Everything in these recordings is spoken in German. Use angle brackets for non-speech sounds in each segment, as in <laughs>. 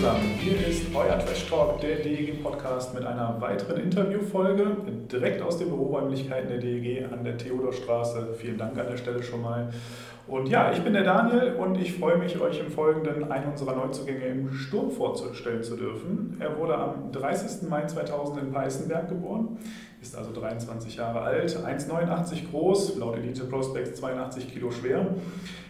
Hallo zusammen, hier ist euer Trash Talk, der DEG Podcast mit einer weiteren Interviewfolge direkt aus den Büroräumlichkeiten der DEG an der Theodorstraße. Vielen Dank an der Stelle schon mal. Und ja, ich bin der Daniel und ich freue mich, euch im Folgenden einen unserer Neuzugänge im Sturm vorzustellen zu dürfen. Er wurde am 30. Mai 2000 in Peißenberg geboren, ist also 23 Jahre alt, 1,89 groß, laut Elite Prospects 82 Kilo schwer.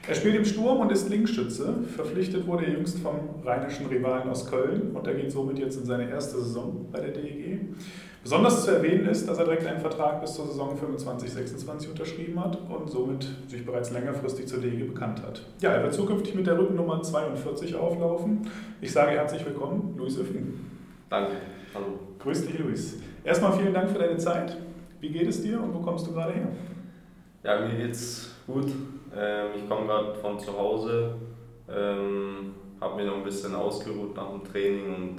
Er spielt im Sturm und ist Linksschütze. Verpflichtet wurde er jüngst vom rheinischen Rivalen aus Köln und er geht somit jetzt in seine erste Saison bei der DEG. Besonders zu erwähnen ist, dass er direkt einen Vertrag bis zur Saison 25-26 unterschrieben hat und somit sich bereits längerfristig zur DEG bekannt hat. Ja, er wird zukünftig mit der Rückennummer 42 auflaufen. Ich sage herzlich willkommen, Luis Öffing. Danke. Hallo. Grüß dich, Luis. Erstmal vielen Dank für deine Zeit. Wie geht es dir und wo kommst du gerade her? Ja, mir geht's gut. Ähm, ich komme gerade von zu Hause, ähm, habe mir noch ein bisschen ausgeruht nach dem Training und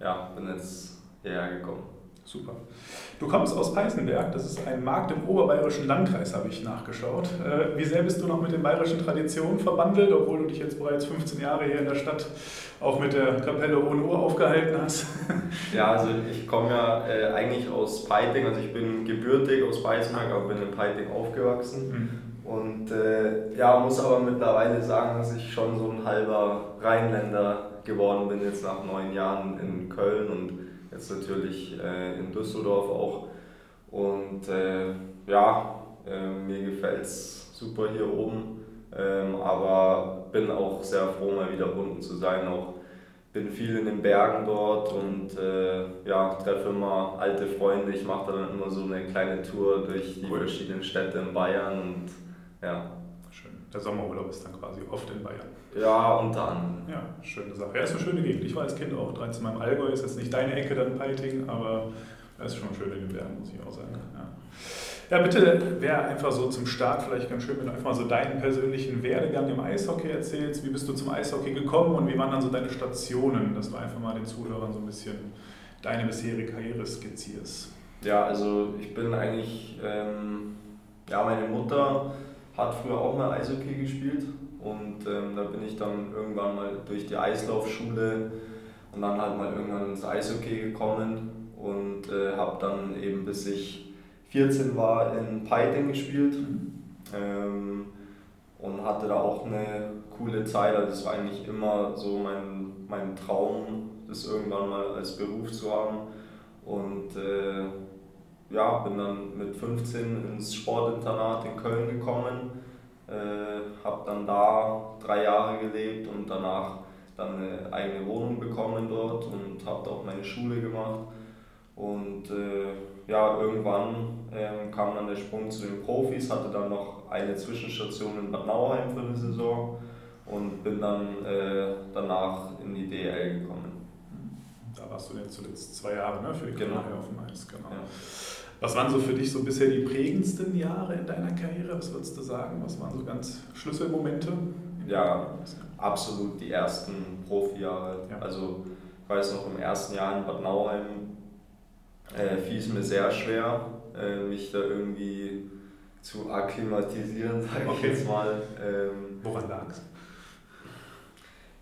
ja, bin jetzt hierher gekommen. Super. Du kommst aus Peißenberg, das ist ein Markt im oberbayerischen Landkreis, habe ich nachgeschaut. Äh, wie sehr bist du noch mit den bayerischen Traditionen verbandelt, obwohl du dich jetzt bereits 15 Jahre hier in der Stadt auch mit der Kapelle Ohne Uhr aufgehalten hast? <laughs> Ja, also ich komme ja äh, eigentlich aus Peiting, also ich bin gebürtig aus Peißenberg, aber bin in Peiting aufgewachsen. Mhm. Und äh, ja, muss aber mittlerweile sagen, dass ich schon so ein halber Rheinländer geworden bin, jetzt nach neun Jahren in Köln und jetzt natürlich äh, in Düsseldorf auch. Und äh, ja, äh, mir gefällt es super hier oben, ähm, aber bin auch sehr froh, mal wieder unten zu sein. Auch bin viel in den Bergen dort und äh, ja, treffe immer alte Freunde. Ich mache dann immer so eine kleine Tour durch die cool. verschiedenen Städte in Bayern und ja. Schön. Der Sommerurlaub ist dann quasi oft in Bayern. Ja, unter anderem. Ja, schöne Sache. Ja, ist eine schöne Gegend. Ich war als Kind auch 13 Mal im Allgäu, ist jetzt nicht deine Ecke dann Peiting, aber es ist schon schön in den Bergen, muss ich auch sagen. Ja. ja, bitte wäre einfach so zum Start vielleicht ganz schön, wenn du einfach mal so deinen persönlichen Werdegang im Eishockey erzählst. Wie bist du zum Eishockey gekommen und wie waren dann so deine Stationen, dass du einfach mal den Zuhörern so ein bisschen deine bisherige Karriere skizzierst? Ja, also ich bin eigentlich, ähm, ja, meine Mutter hat früher auch mal Eishockey gespielt und ähm, da bin ich dann irgendwann mal durch die Eislaufschule und dann halt mal irgendwann ins Eishockey gekommen und äh, habe dann eben bis ich 14 war in Peiting gespielt ähm, und hatte da auch eine coole Zeit. Also es war eigentlich immer so mein, mein Traum, das irgendwann mal als Beruf zu haben. Und äh, ja, bin dann mit 15 ins Sportinternat in Köln gekommen äh, habe dann da drei Jahre gelebt und danach dann eine eigene Wohnung bekommen dort und habe auch meine Schule gemacht. Und äh, ja, irgendwann äh, kam dann der Sprung zu den Profis, hatte dann noch eine Zwischenstation in Bad Nauheim für eine Saison und bin dann äh, danach in die DL gekommen. Da warst du jetzt zuletzt zwei Jahre ne, für die genau. auf dem Eis. Genau. Ja. Was waren so für dich so bisher die prägendsten Jahre in deiner Karriere? Was würdest du sagen? Was waren so ganz Schlüsselmomente? Ja, absolut die ersten Profijahre. Ja. Also ich weiß noch, im ersten Jahr in Bad Nauheim äh, fiel es mir sehr schwer, äh, mich da irgendwie zu akklimatisieren, sage okay. ich jetzt mal. Ähm, Woran lag es?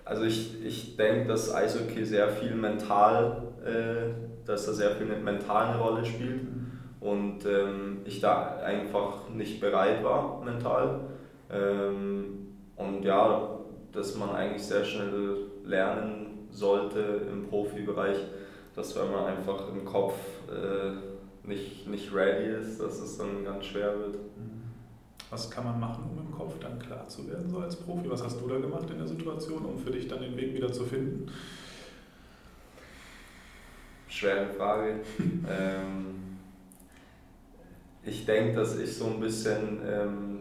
Also ich, ich denke, dass Eishockey sehr viel mental, äh, dass da sehr viel mental eine Rolle spielt. Mhm und ähm, ich da einfach nicht bereit war mental. Ähm, und ja, dass man eigentlich sehr schnell lernen sollte im Profibereich, dass wenn man einfach im Kopf äh, nicht, nicht ready ist, dass es dann ganz schwer wird. Was kann man machen, um im Kopf dann klar zu werden, so als Profi? Was hast du da gemacht in der Situation, um für dich dann den Weg wieder zu finden? schwere Frage. <laughs> ähm, ich denke, dass ich so ein bisschen ähm,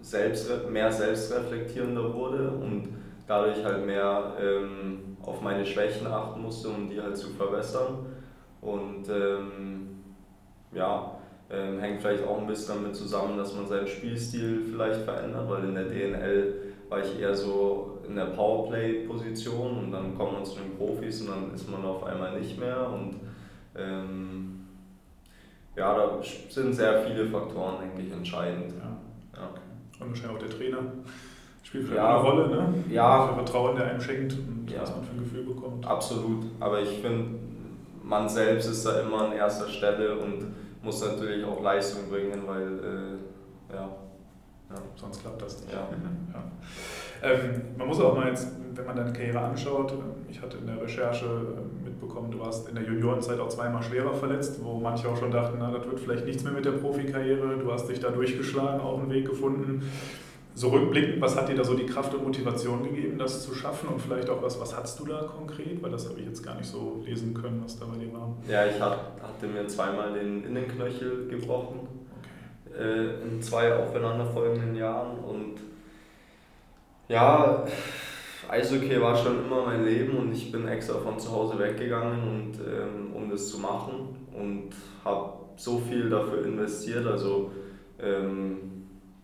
selbst, mehr selbstreflektierender wurde und dadurch halt mehr ähm, auf meine Schwächen achten musste, um die halt zu verbessern. Und ähm, ja, ähm, hängt vielleicht auch ein bisschen damit zusammen, dass man seinen Spielstil vielleicht verändert, weil in der DNL war ich eher so in der Powerplay-Position und dann kommt man zu den Profis und dann ist man auf einmal nicht mehr. Und ähm, ja, da sind sehr viele Faktoren, denke ich, entscheidend. Ja. Ja. Und wahrscheinlich auch der Trainer spielt vielleicht ja, eine Rolle, ne? Ja. Für Vertrauen, der einem schenkt und ja. was man für ein Gefühl bekommt. Absolut. Aber ich finde, man selbst ist da immer an erster Stelle und muss natürlich auch Leistung bringen, weil äh, ja. ja. Sonst klappt das nicht. Ja. ja. Ähm, man muss auch mal jetzt, wenn man deine Karriere anschaut, ich hatte in der Recherche mitbekommen, du warst in der Juniorenzeit auch zweimal schwerer verletzt, wo manche auch schon dachten, na, das wird vielleicht nichts mehr mit der Profikarriere. Du hast dich da durchgeschlagen, auch einen Weg gefunden. So rückblickend, was hat dir da so die Kraft und Motivation gegeben, das zu schaffen? Und vielleicht auch was, was hattest du da konkret? Weil das habe ich jetzt gar nicht so lesen können, was da bei dir war. Ja, ich hatte mir zweimal den Innenknöchel gebrochen. Okay. Äh, in zwei aufeinanderfolgenden Jahren. Und ja, Eishockey war schon immer mein Leben und ich bin extra von zu Hause weggegangen, und, ähm, um das zu machen. Und habe so viel dafür investiert. Also ähm,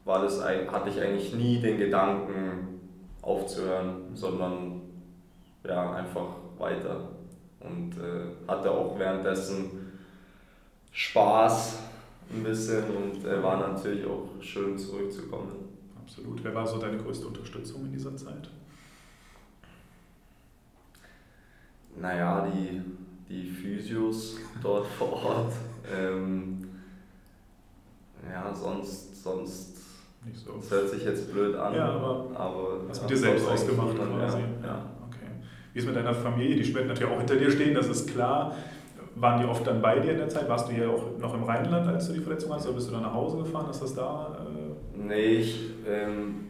war das, hatte ich eigentlich nie den Gedanken aufzuhören, sondern ja, einfach weiter. Und äh, hatte auch währenddessen Spaß ein bisschen und äh, war natürlich auch schön zurückzukommen. Absolut. Wer war so deine größte Unterstützung in dieser Zeit? Naja, die, die Physios <laughs> dort vor Ort. Ähm, ja, sonst, sonst nicht so. Das hört sich jetzt blöd an, ja, aber, aber hast mit dir selbst ausgemacht quasi. Ja, ja. Okay. Wie ist mit deiner Familie? Die werden natürlich auch hinter dir stehen, das ist klar. Waren die oft dann bei dir in der Zeit? Warst du hier auch noch im Rheinland, als du die Verletzung hast, oder bist du dann nach Hause gefahren? Ist das da? Äh nee, ich ähm,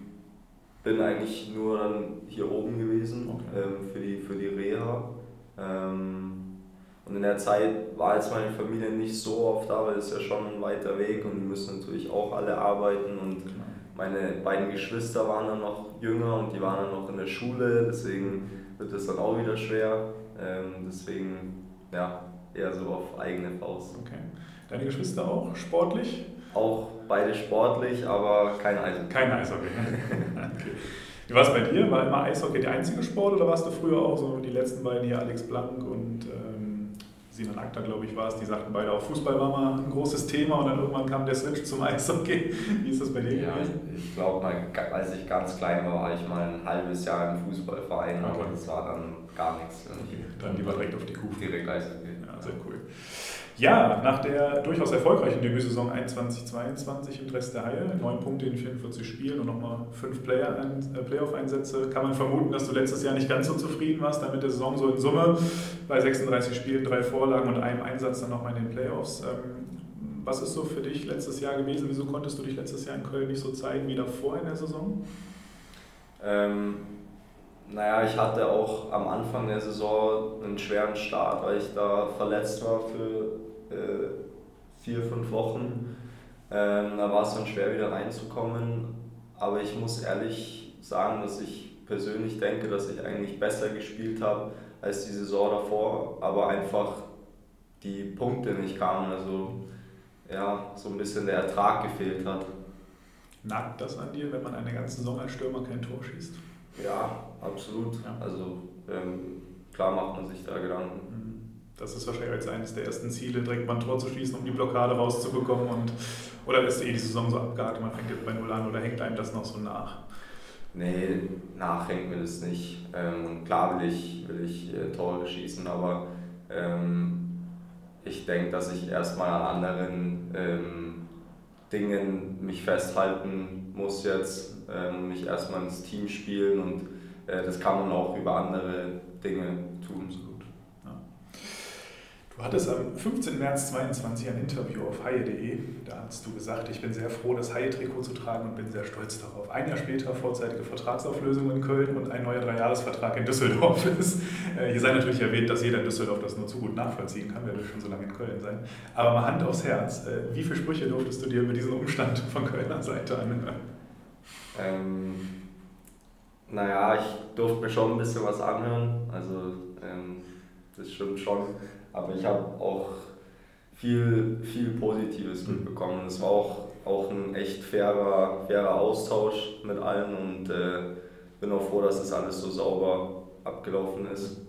bin eigentlich nur dann hier oben gewesen okay. ähm, für, die, für die Reha. Ähm, und in der Zeit war jetzt meine Familie nicht so oft da, weil es ja schon ein weiter Weg und die müssen natürlich auch alle arbeiten und meine beiden Geschwister waren dann noch jünger und die waren dann noch in der Schule, deswegen wird es dann auch wieder schwer. Ähm, deswegen ja, eher so auf eigene Faust. Okay. Deine Geschwister auch sportlich? Auch beide sportlich, aber kein Eishockey. Kein Eishockey. <laughs> okay. Wie war es bei dir? War immer Eishockey der einzige Sport oder warst du früher auch so die letzten beiden hier, Alex Blank und ähm, Sinan Akta, glaube ich, war es, die sagten beide auch, Fußball war mal ein großes Thema und dann irgendwann kam der Switch zum Eishockey. <laughs> Wie ist das bei dir ja, Ich glaube, als ich ganz klein war, war ich mal ein halbes Jahr im Fußballverein, okay. aber das war dann gar nichts. Okay. Dann lieber direkt auf die Kuh. Direkt Eishockey. Ja, sehr cool. Ja, nach der durchaus erfolgreichen Debütsaison 21-22 im Dress der Haie, neun Punkte in 44 Spielen und nochmal fünf äh, Playoff-Einsätze, kann man vermuten, dass du letztes Jahr nicht ganz so zufrieden warst, damit der Saison so in Summe bei 36 Spielen, drei Vorlagen und einem Einsatz dann nochmal in den Playoffs. Ähm, was ist so für dich letztes Jahr gewesen? Wieso konntest du dich letztes Jahr in Köln nicht so zeigen wie davor in der Saison? Ähm, naja, ich hatte auch am Anfang der Saison einen schweren Start, weil ich da verletzt war für vier, fünf Wochen. Ähm, da war es dann schwer wieder reinzukommen. Aber ich muss ehrlich sagen, dass ich persönlich denke, dass ich eigentlich besser gespielt habe als die Saison davor, aber einfach die Punkte nicht kamen. Also ja, so ein bisschen der Ertrag gefehlt hat. Nagt das an dir, wenn man eine ganze Saison als Stürmer kein Tor schießt? Ja, absolut. Ja. Also ähm, klar macht man sich da Gedanken. Mhm. Das ist wahrscheinlich jetzt eines der ersten Ziele, direkt mal ein Tor zu schießen, um die Blockade rauszubekommen. Und, oder ist eh die Saison so abgehakt, man fängt jetzt bei Null an oder hängt einem das noch so nach? Nee, nachhängt mir das nicht. Ähm, und klar will ich, will ich äh, Tore schießen, aber ähm, ich denke, dass ich erstmal an anderen ähm, Dingen mich festhalten muss jetzt, mich erstmal ins Team spielen und äh, das kann man auch über andere Dinge tun. Du hattest am 15. März 2022 ein Interview auf haie.de. Da hast du gesagt, ich bin sehr froh, das Haie-Trikot zu tragen und bin sehr stolz darauf. Ein Jahr später vorzeitige Vertragsauflösung in Köln und ein neuer Dreijahresvertrag in Düsseldorf ist. Äh, hier sei natürlich erwähnt, dass jeder in Düsseldorf das nur zu gut nachvollziehen kann, wer will schon so lange in Köln sein. Aber mal Hand aufs Herz, äh, wie viele Sprüche durftest du dir über diesen Umstand von Kölner Seite anhören? Ähm, naja, ich durfte mir schon ein bisschen was anhören. Also ähm, das stimmt schon. Aber ich habe auch viel, viel Positives mhm. mitbekommen. Es war auch, auch ein echt fairer, fairer Austausch mit allen und äh, bin auch froh, dass das alles so sauber abgelaufen ist.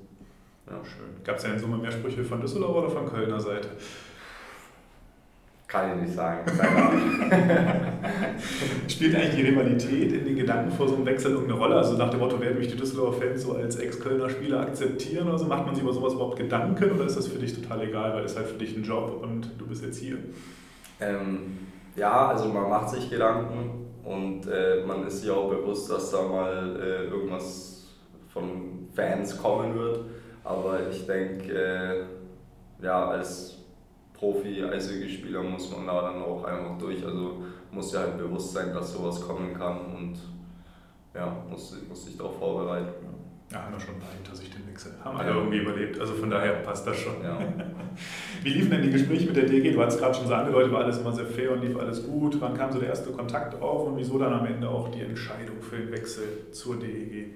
Ja. Schön. Gab es ja in Summe mehr Sprüche von Düsseldorf oder von Kölner Seite? Kann ich nicht sagen. <laughs> Spielt eigentlich die Rivalität in den Gedanken vor so einem Wechsel irgendeine Rolle? Also nach dem Motto, werden mich die Düsseldorfer Fans so als Ex-Kölner Spieler akzeptieren oder so? Macht man sich über sowas überhaupt Gedanken oder ist das für dich total egal, weil es halt für dich ein Job und du bist jetzt hier? Ähm, ja, also man macht sich Gedanken und äh, man ist sich auch bewusst, dass da mal äh, irgendwas von Fans kommen wird. Aber ich denke, äh, ja, als Profi-Eishockeyspieler muss man da dann auch einfach durch. Also muss ja halt bewusst sein, dass sowas kommen kann und ja, muss, muss sich darauf vorbereiten. Ja, haben wir schon paar hinter sich den Wechsel. Haben alle ja. irgendwie überlebt. Also von daher passt das schon. Ja. <laughs> Wie liefen denn die Gespräche mit der DG? Du hast gerade schon so angedeutet, war alles immer sehr fair und lief alles gut. Wann kam so der erste Kontakt auf und wieso dann am Ende auch die Entscheidung für den Wechsel zur DEG?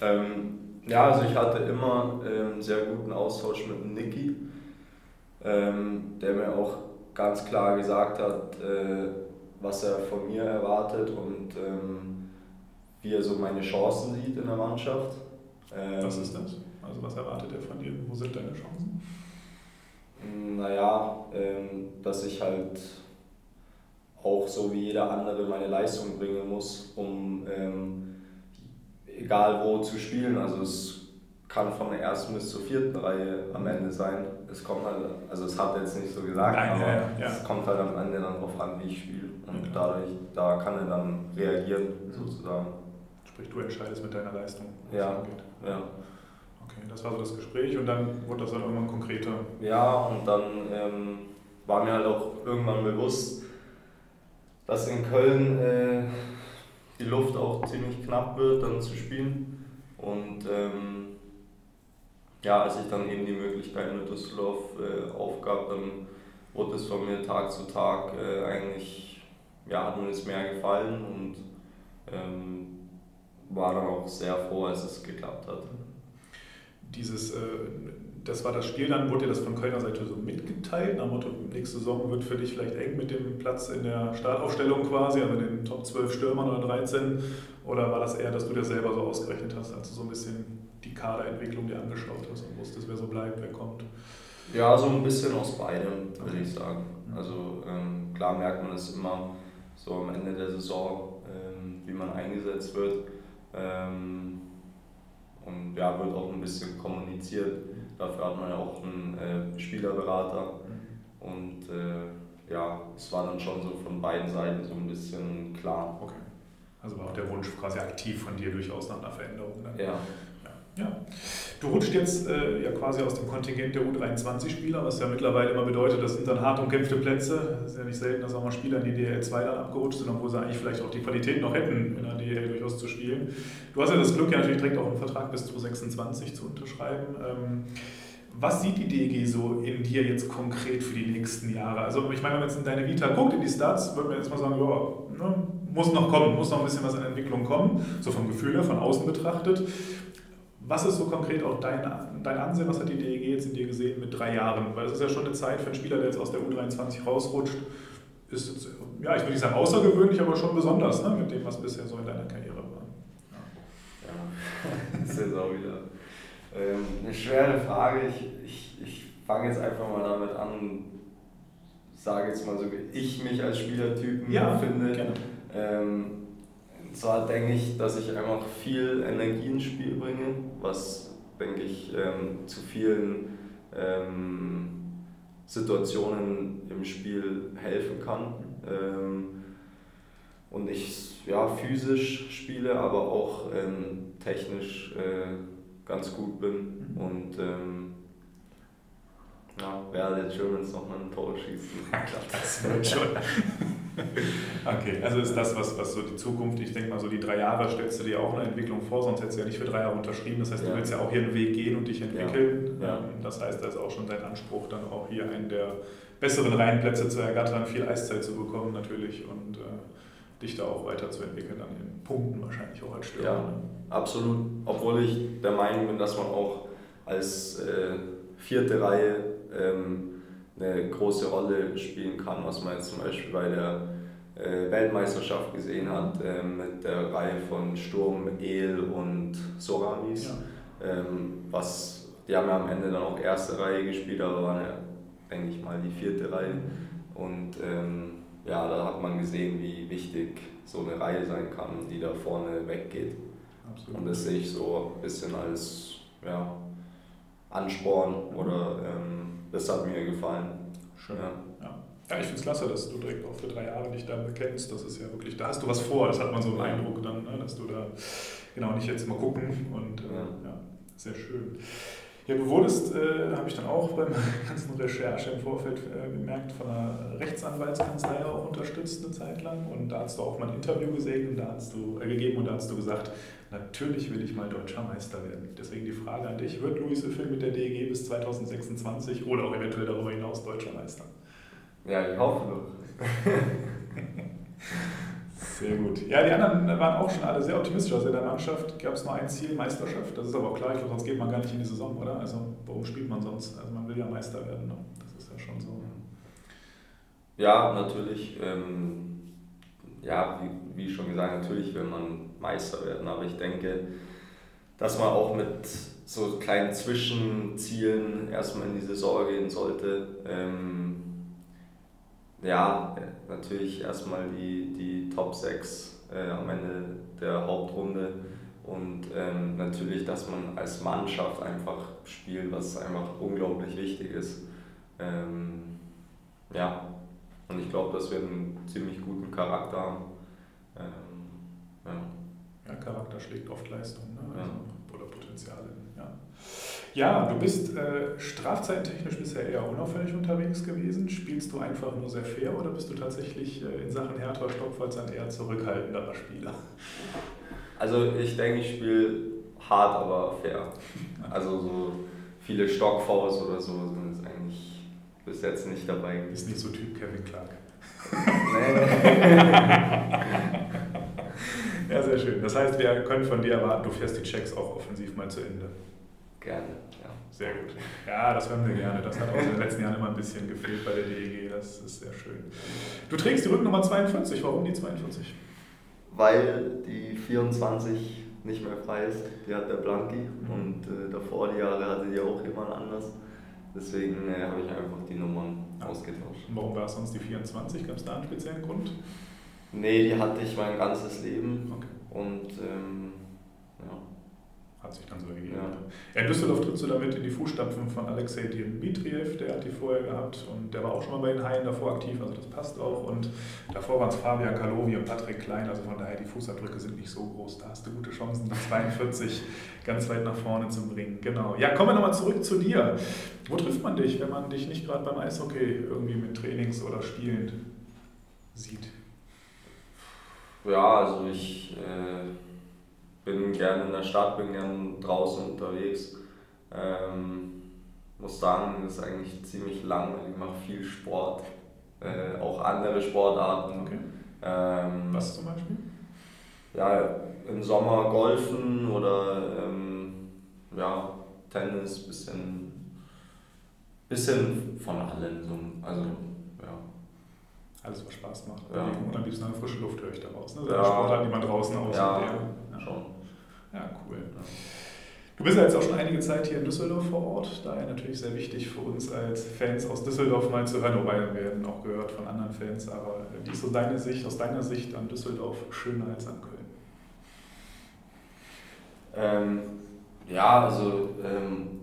Ähm, ja, also ich hatte immer einen ähm, sehr guten Austausch mit Niki ähm, der mir auch ganz klar gesagt hat, äh, was er von mir erwartet und ähm, wie er so meine Chancen sieht in der Mannschaft. Ähm, was ist das? Also was erwartet er von dir? Wo sind deine Chancen? Naja, ähm, dass ich halt auch so wie jeder andere meine Leistung bringen muss, um ähm, egal wo zu spielen. Also es kann von der ersten bis zur vierten Reihe am Ende sein. Es kommt halt, also es hat jetzt nicht so gesagt, Nein, aber ja, ja. es kommt halt am Ende dann darauf an, wie ich spiele. Und ja. dadurch, da kann er dann reagieren, sozusagen. Sprich, du entscheidest mit deiner Leistung, was ja. angeht. Ja. Okay, das war so das Gespräch und dann wurde das dann irgendwann konkreter. Ja, und dann ähm, war mir halt auch irgendwann bewusst, dass in Köln äh, die Luft auch ziemlich knapp wird, dann zu spielen. Und ähm, ja, als ich dann eben die Möglichkeit mit Düsseldorf äh, aufgab, dann wurde es von mir Tag zu Tag äh, eigentlich, ja, hat mir das mehr gefallen und ähm, war dann auch sehr froh, als es geklappt hat. Dieses, äh, das war das Spiel, dann wurde dir das von Kölner Seite so mitgeteilt, nach Motto, nächste Saison wird für dich vielleicht eng mit dem Platz in der Startaufstellung quasi, also den Top 12 Stürmern oder 13, oder war das eher, dass du dir selber so ausgerechnet hast, als du so ein bisschen Kaderentwicklung dir angeschaut hast und wusstest, wer so bleibt, wer kommt? Ja, so ein bisschen aus beidem, würde ich sagen. Also ähm, klar merkt man es immer so am Ende der Saison, ähm, wie man eingesetzt wird. Ähm, und ja, wird auch ein bisschen kommuniziert. Dafür hat man ja auch einen äh, Spielerberater. Mhm. Und äh, ja, es war dann schon so von beiden Seiten so ein bisschen klar. Okay. Also war auch der Wunsch quasi aktiv von dir durchaus nach einer Veränderung. Dann. Ja. Ja. Du rutscht jetzt äh, ja quasi aus dem Kontingent der U23-Spieler, was ja mittlerweile immer bedeutet, das sind dann hart umkämpfte Plätze. Es ist ja nicht selten, dass auch mal Spieler in die DL2 dann abgerutscht sind, obwohl sie eigentlich vielleicht auch die Qualität noch hätten, in der DL durchaus zu spielen. Du hast ja das Glück, ja natürlich direkt auch einen Vertrag bis 2026 zu unterschreiben. Ähm, was sieht die DG so in dir jetzt konkret für die nächsten Jahre? Also ich meine, wenn man jetzt in deine Vita guckt, in die Stats, würde man jetzt mal sagen, ja, ne, muss noch kommen, muss noch ein bisschen was an Entwicklung kommen, so vom Gefühl her, von außen betrachtet. Was ist so konkret auch dein, dein Ansehen? Was hat die DEG jetzt in dir gesehen mit drei Jahren? Weil es ist ja schon eine Zeit für einen Spieler, der jetzt aus der U23 rausrutscht, ist jetzt, ja, ich würde nicht sagen außergewöhnlich, aber schon besonders ne, mit dem, was bisher so in deiner Karriere war. Ja, ja. das ist jetzt auch wieder ähm, eine schwere Frage. Ich, ich, ich fange jetzt einfach mal damit an, sage jetzt mal so, wie ich mich als Spielertypen ja, finde. Ähm, zwar denke ich, dass ich einfach viel Energie ins Spiel bringe, was, denke ich, ähm, zu vielen ähm, Situationen im Spiel helfen kann. Ähm, und ich ja, physisch spiele, aber auch ähm, technisch äh, ganz gut bin. Und ähm, ja, Real Germans nochmal ein Tor schießen. <laughs> das wird <laughs> schon. <laughs> okay, also ist das, was, was so die Zukunft, ich denke mal, so die drei Jahre stellst du dir auch eine Entwicklung vor, sonst hättest du ja nicht für drei Jahre unterschrieben. Das heißt, ja. du willst ja auch hier einen Weg gehen und dich entwickeln. Ja. Ja. Ähm, das heißt, da ist auch schon dein Anspruch, dann auch hier einen der besseren Reihenplätze zu ergattern, viel Eiszeit zu bekommen natürlich und äh, dich da auch weiterzuentwickeln, dann in Punkten wahrscheinlich auch als Stürmer. Ja, ne? absolut. Obwohl ich der Meinung bin, dass man auch als äh, vierte Reihe ähm, eine große Rolle spielen kann, was man jetzt zum Beispiel bei der Weltmeisterschaft gesehen hat, äh, mit der Reihe von Sturm, El und Soramis. Ja. Ähm, was, die haben ja am Ende dann auch erste Reihe gespielt, aber waren ja, denke ich mal, die vierte Reihe. Und ähm, ja, da hat man gesehen, wie wichtig so eine Reihe sein kann, die da vorne weggeht. Absolut. Und das sehe ich so ein bisschen als ja, Ansporn oder ähm, das hat mir gefallen. Schön. Ja. Ja. ich finde es klasse, dass du direkt auch für drei Jahre dich da bekennst. Das ist ja wirklich, da hast du was vor, das hat man so einen Eindruck dann, ne, dass du da genau nicht jetzt mal gucken und äh, Ja. ja, sehr schön. Ja, du wurdest, äh, habe ich dann auch beim <laughs> ganzen Recherche im Vorfeld äh, gemerkt, von einer Rechtsanwaltskanzlei auch unterstützt eine Zeit lang. Und da hast du auch mal ein Interview gesehen und da hast du äh, gegeben und da hast du gesagt, natürlich will ich mal deutscher Meister werden. Deswegen die Frage an dich, wird Luis Film mit der DEG bis 2026 oder auch eventuell darüber hinaus deutscher Meister? Ja, ich hoffe doch. Sehr gut. Ja, die anderen waren auch schon alle sehr optimistisch. Also in der Mannschaft gab es nur ein Ziel, Meisterschaft. Das ist aber auch klar, ich glaube, sonst geht man gar nicht in die Saison, oder? Also warum spielt man sonst? Also man will ja Meister werden. Ne? Das ist ja schon so. Ja, natürlich. Ähm, ja, wie, wie schon gesagt, natürlich will man Meister werden, aber ich denke, dass man auch mit so kleinen Zwischenzielen erstmal in die Saison gehen sollte. Ähm, ja, natürlich erstmal die, die Top 6 äh, am Ende der Hauptrunde und ähm, natürlich, dass man als Mannschaft einfach spielt, was einfach unglaublich wichtig ist. Ähm, ja, und ich glaube, dass wir einen ziemlich guten Charakter haben. Ähm, ja. Ja, Charakter schlägt oft Leistung ne? Ja. also, oder Potenziale. Ja. du bist äh, strafzeitentechnisch bisher eher unauffällig unterwegs gewesen. Spielst du einfach nur sehr fair oder bist du tatsächlich äh, in Sachen härterer Stockfalls ein eher zurückhaltenderer Spieler? Also ich denke, ich spiele hart, aber fair. <laughs> Also so viele Stockfouls oder so sind jetzt eigentlich bis jetzt nicht dabei. Ist nicht so Typ Kevin Clark. <laughs> Ja, sehr schön. Das heißt, wir können von dir erwarten, du fährst die Checks auch offensiv mal zu Ende. Gerne, ja. Sehr gut. Ja, das hören wir gerne. Das hat auch in den letzten Jahren immer ein bisschen gefehlt bei der DEG. Das ist sehr schön. Du trägst die Rücknummer 42. Warum die 42? Weil die 24 nicht mehr frei ist, die hat der Blanki und äh, davor die Jahre hatte die auch jemand anders. Deswegen äh, habe ich einfach die Nummern ausgetauscht. Und warum war es sonst die 24? Gab es da einen speziellen Grund? Nee, die hatte ich mein ganzes Leben Okay. und ähm, ja. Hat sich dann so ergeben. Ja. In Düsseldorf trittst du damit in die Fußstapfen von Alexei Dimitriev, der hat die vorher gehabt und der war auch schon mal bei den Haien davor aktiv, also das passt auch. Und davor waren es Fabian Kalovi und Patrick Klein, also von daher die Fußabdrücke sind nicht so groß. Da hast du gute Chancen, die 42 ganz weit nach vorne zu bringen. Genau. Ja, kommen wir nochmal zurück zu dir. Wo trifft man dich, wenn man dich nicht gerade beim Eishockey irgendwie mit Trainings oder Spielen sieht? Ja, also ich äh, bin gerne in der Stadt, bin gerne draußen unterwegs. Ähm, muss sagen, das ist eigentlich ziemlich langweilig, ich mache viel Sport, äh, auch andere Sportarten. Okay. Ähm, Was zum Beispiel? Ja, im Sommer Golfen oder ähm, ja, Tennis, bisschen, bisschen von allem. So, also, ja. Alles, was Spaß macht. Ja. Und am liebsten eine frische Luft höre ich daraus. Ne? Ja. Sportart, die man draußen ausübt. Ja, ja. schon. Ja, cool. Du bist ja jetzt auch schon einige Zeit hier in Düsseldorf vor Ort, daher natürlich sehr wichtig für uns als Fans aus Düsseldorf mal zu hören, wobei wir werden auch gehört von anderen Fans, aber wie ist so deine Sicht, aus deiner Sicht an Düsseldorf schöner als an Köln? Ähm, ja, also ähm,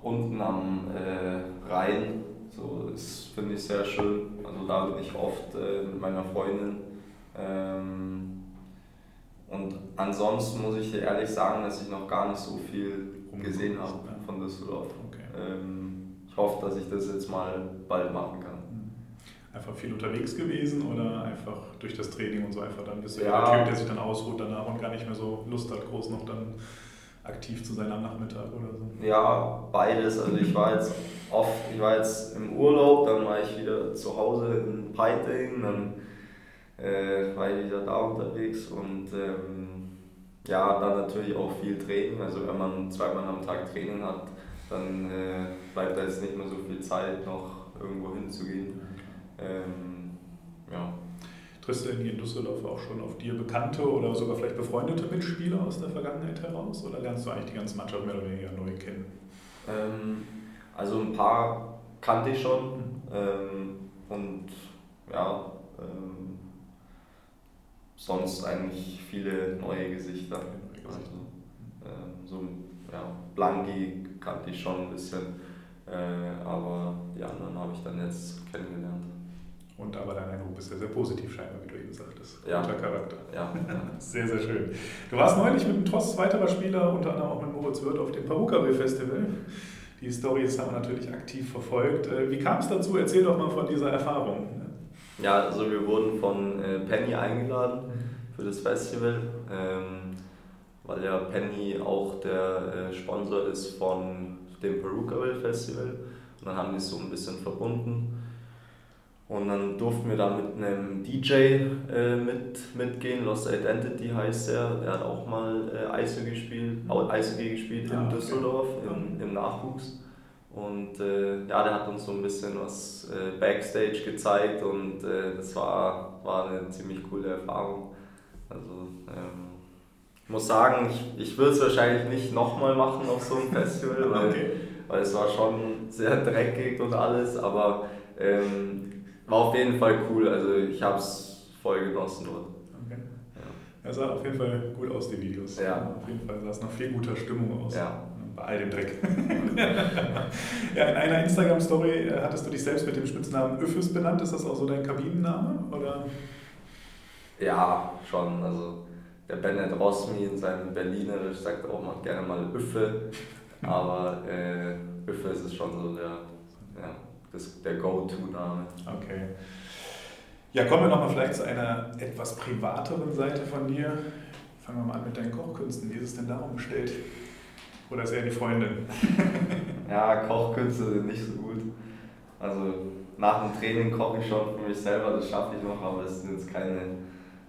unten am äh, Rhein, so das finde ich sehr schön. Also da bin ich oft äh, mit meiner Freundin. Ähm, und ansonsten muss ich dir ehrlich sagen, dass ich noch gar nicht so viel gesehen habe von Düsseldorf. Okay. Ähm, ich hoffe, dass ich das jetzt mal bald machen kann. Einfach viel unterwegs gewesen oder einfach durch das Training und so einfach dann bist du Ja. der Typ, der sich dann ausruht danach und gar nicht mehr so Lust hat, groß noch dann aktiv zu sein am Nachmittag oder so. Ja, beides. Also ich war jetzt oft, ich war jetzt im Urlaub, dann war ich wieder zu Hause in Peiting, dann äh, war ich wieder da unterwegs und ähm, ja, dann natürlich auch viel Training. Also wenn man zweimal am Tag Training hat, dann äh, bleibt da jetzt nicht mehr so viel Zeit, noch irgendwo hinzugehen. Ähm, ja. Triffst du denn hier in Düsseldorf auch schon auf dir bekannte oder sogar vielleicht befreundete Mitspieler aus der Vergangenheit heraus? Oder lernst du eigentlich die ganze Mannschaft mehr oder weniger neu kennen? Ähm, also ein paar kannte ich schon ähm, und ja, ähm, sonst eigentlich viele neue Gesichter. Also, ähm, so, ja, Blanki kannte ich schon ein bisschen, äh, aber die anderen habe ich dann jetzt kennengelernt. Und aber dein Eindruck ist ja sehr positiv scheinbar, wie du eben sagtest. Ja. Guter Charakter. Ja, ja. <laughs> Sehr, sehr schön. Du warst neulich mit einem Tross weiterer Spieler, unter anderem auch mit Moritz Wirth auf dem Parukabil Festival. Die Stories haben wir natürlich aktiv verfolgt. Äh, Wie kam es dazu? Erzähl doch mal von dieser Erfahrung. Ja, also wir wurden von äh, Penny eingeladen für das Festival, ähm, weil ja Penny auch der äh, Sponsor ist von dem Perukaville Festival. Und dann haben die es so ein bisschen verbunden. Und dann durften wir da mit einem DJ äh, mit, mitgehen, Lost Identity heißt er. Der hat auch mal äh, Eishockey gespielt, auch Eishockey gespielt in Ah, okay. Düsseldorf im, im Nachwuchs. Und äh, ja, der hat uns so ein bisschen was äh, Backstage gezeigt und äh, das war, war eine ziemlich coole Erfahrung. Also ähm, ich muss sagen, ich, ich würde es wahrscheinlich nicht nochmal machen auf so einem <laughs> Festival, weil, Okay. weil es war schon sehr dreckig und alles, aber ähm, war auf jeden Fall cool. Also ich habe es voll genossen dort. okay. Ja. Er sah auf jeden Fall gut aus, die Videos. Ja. Auf jeden Fall sah es nach viel guter Stimmung aus. Ja. Bei all dem Dreck. <laughs> ja, in einer Instagram-Story äh, hattest du dich selbst mit dem Spitznamen Öffes benannt. Ist das auch so dein Kabinenname? Oder? Ja, schon. Also der Bennett Rosmi in seinem Berlinerisch sagt auch mal gerne mal Üffe, aber äh, Üffe ist es schon so der, ja, das, der Go-To-Name. Okay. Ja, kommen wir nochmal vielleicht zu einer etwas privateren Seite von dir. Fangen wir mal an mit deinen Kochkünsten. Wie ist es denn darum bestellt? Oder ist er die Freundin? <laughs> Ja, Kochkünste sind nicht so gut. Also nach dem Training koche ich schon für mich selber, das schaffe ich noch, aber es sind jetzt keine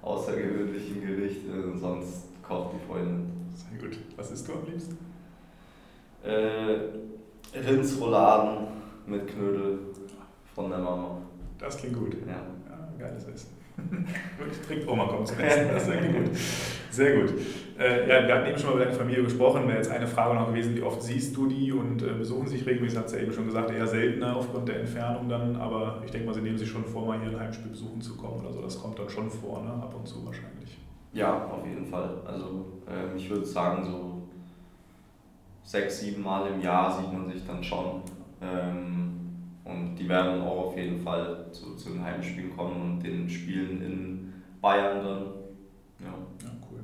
außergewöhnlichen Gerichte, sonst kocht die Freundin. Sehr gut. Was isst du am liebsten? Äh, Rindsrouladen mit Knödel von der Mama. Das klingt gut. Ja. Ja, geiles Essen. <laughs> Trinkt Oma kommt zum Essen. Das ist irgendwie gut. Sehr gut. Äh, ja, wir hatten eben schon mal über deine Familie gesprochen. Wäre jetzt eine Frage noch gewesen, wie oft siehst du die und äh, besuchen sich regelmäßig? Hat es ja eben schon gesagt, eher seltener aufgrund der Entfernung dann. Aber ich denke mal, sie nehmen sich schon vor, mal hier ein Heimspiel besuchen zu kommen oder so. Das kommt dann schon vor, ne? ab und zu wahrscheinlich. Ja, auf jeden Fall. Also ähm, ich würde sagen, so sechs, sieben Mal im Jahr sieht man sich dann schon. Ähm, und die werden auch auf jeden Fall zu, zu den Heimspielen kommen und den Spielen in Bayern dann. Ja. Ja, cool.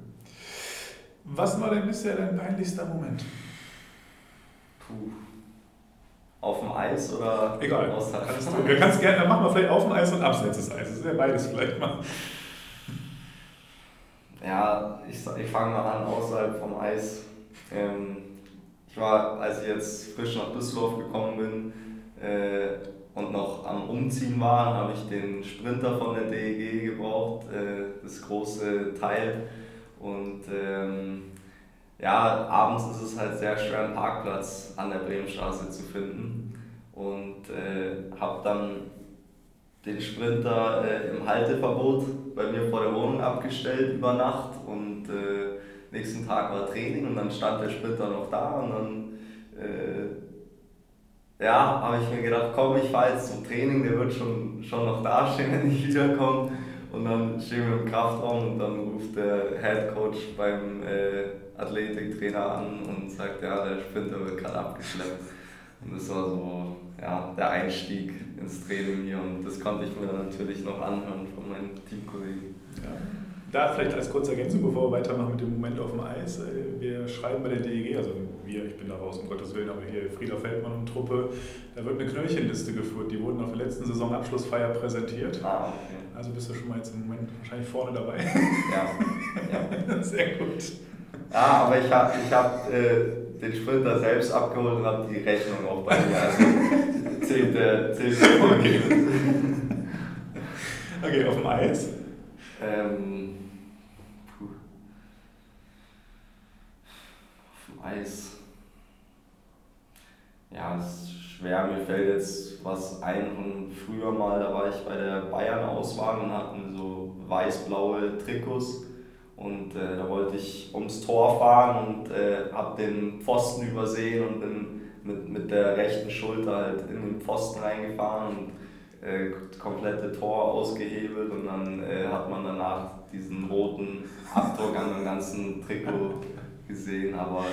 Was war denn bisher dein peinlichster Moment? Puh. Auf dem Eis oder Egal. außerhalb? <laughs> Kannst du, wir kannst gerne, dann machen wir vielleicht auf dem Eis und abseits des Eises. Das ist ja beides vielleicht mal. Ja, ich, ich fange mal an außerhalb vom Eis. Ähm, ich war, als ich jetzt frisch nach Düsseldorf gekommen bin und noch am Umziehen war, habe ich den Sprinter von der DEG gebraucht, äh, das große Teil. Und ähm, ja, abends ist es halt sehr schwer, einen Parkplatz an der Bremenstraße zu finden. Und äh, habe dann den Sprinter äh, im Halteverbot bei mir vor der Wohnung abgestellt über Nacht und äh, nächsten Tag war Training und dann stand der Sprinter noch da und dann äh, ja, habe ich mir gedacht, komm, ich fahre jetzt zum Training, der wird schon, schon noch dastehen, <laughs> wenn ich wiederkomme. Und dann stehen wir im Kraftraum und dann ruft der Head Coach beim äh, Athletiktrainer an und sagt, ja, der Sprinter wird gerade abgeschleppt. Und das war so ja, der Einstieg ins Training hier und das konnte ich mir dann natürlich noch anhören von meinen Teamkollegen. Ja. Da vielleicht als kurze Ergänzung, bevor wir weitermachen mit dem Moment auf dem Eis. Äh, wir schreiben bei der DEG, also wir, ich bin da raus, um Gottes Willen, aber hier Frieder Feldmann und Truppe, da wird eine Knöllchenliste geführt. Die wurden auf der letzten Saison Abschlussfeier präsentiert. Ah, okay. Also bist du schon mal jetzt im Moment wahrscheinlich vorne dabei. Ja, ja. <laughs> Sehr gut. Ja, aber ich habe ich hab, äh, den Sprinter selbst abgeholt und habe die Rechnung auch bei mir. Also zählt der <laughs> Okay. Okay, auf dem Eis. Ähm. Auf dem Eis. Ja, es ist schwer. Mir fällt jetzt was ein von früher mal. Da war ich bei der Bayern-Auswahl und hatten so weiß-blaue Trikots. Und äh, da wollte ich ums Tor fahren und äh, habe den Pfosten übersehen und bin mit, mit der rechten Schulter halt in den Pfosten reingefahren und äh, komplette Tor ausgehebelt und dann äh, hat man danach diesen roten Abdruck an dem ganzen Trikot gesehen, aber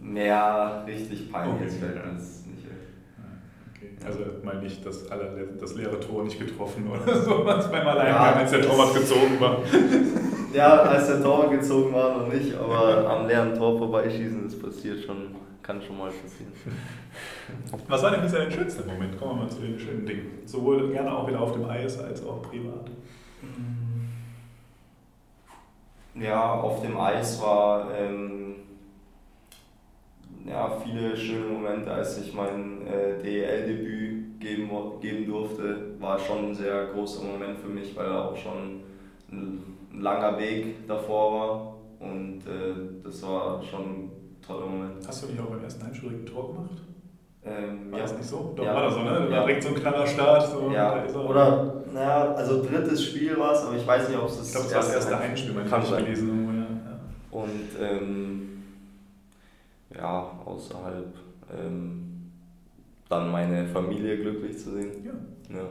mehr richtig peinliches Okay. fällt mir jetzt nicht. Okay. Also mal nicht das, allerle das leere Tor nicht getroffen oder <laughs> sowas beim Alleingang, Ja, als der Torwart gezogen war. Ja, als der Tor gezogen war noch nicht, aber am leeren Tor vorbeischießen, das passiert schon, kann schon mal passieren. <laughs> Was war denn bisher dein schönster Moment? Kommen wir mal zu den schönen Dingen. Sowohl gerne auch wieder auf dem Eis als auch privat. Ja, auf dem Eis war ähm, ja, viele schöne Momente, als ich mein äh, DEL-Debüt geben, geben durfte, war schon ein sehr großer Moment für mich, weil auch schon ein, ein langer Weg davor war und äh, das war schon toller Moment. Hast du nicht auch beim ersten Heimspiel Tor gemacht? Ähm, War ja. das nicht so? Doch, Ja. war das so, ne? Da Ja. direkt so ein knaller Start. So, Ja, er. oder, naja, also drittes Spiel war es, aber ich weiß nicht, ob es das Ich glaube, das war das erste Heimspiel, mein sein. gelesen. irgendwo. Ja. Und ähm, ja, außerhalb ähm, dann meine Familie glücklich zu sehen. Ja. Ja.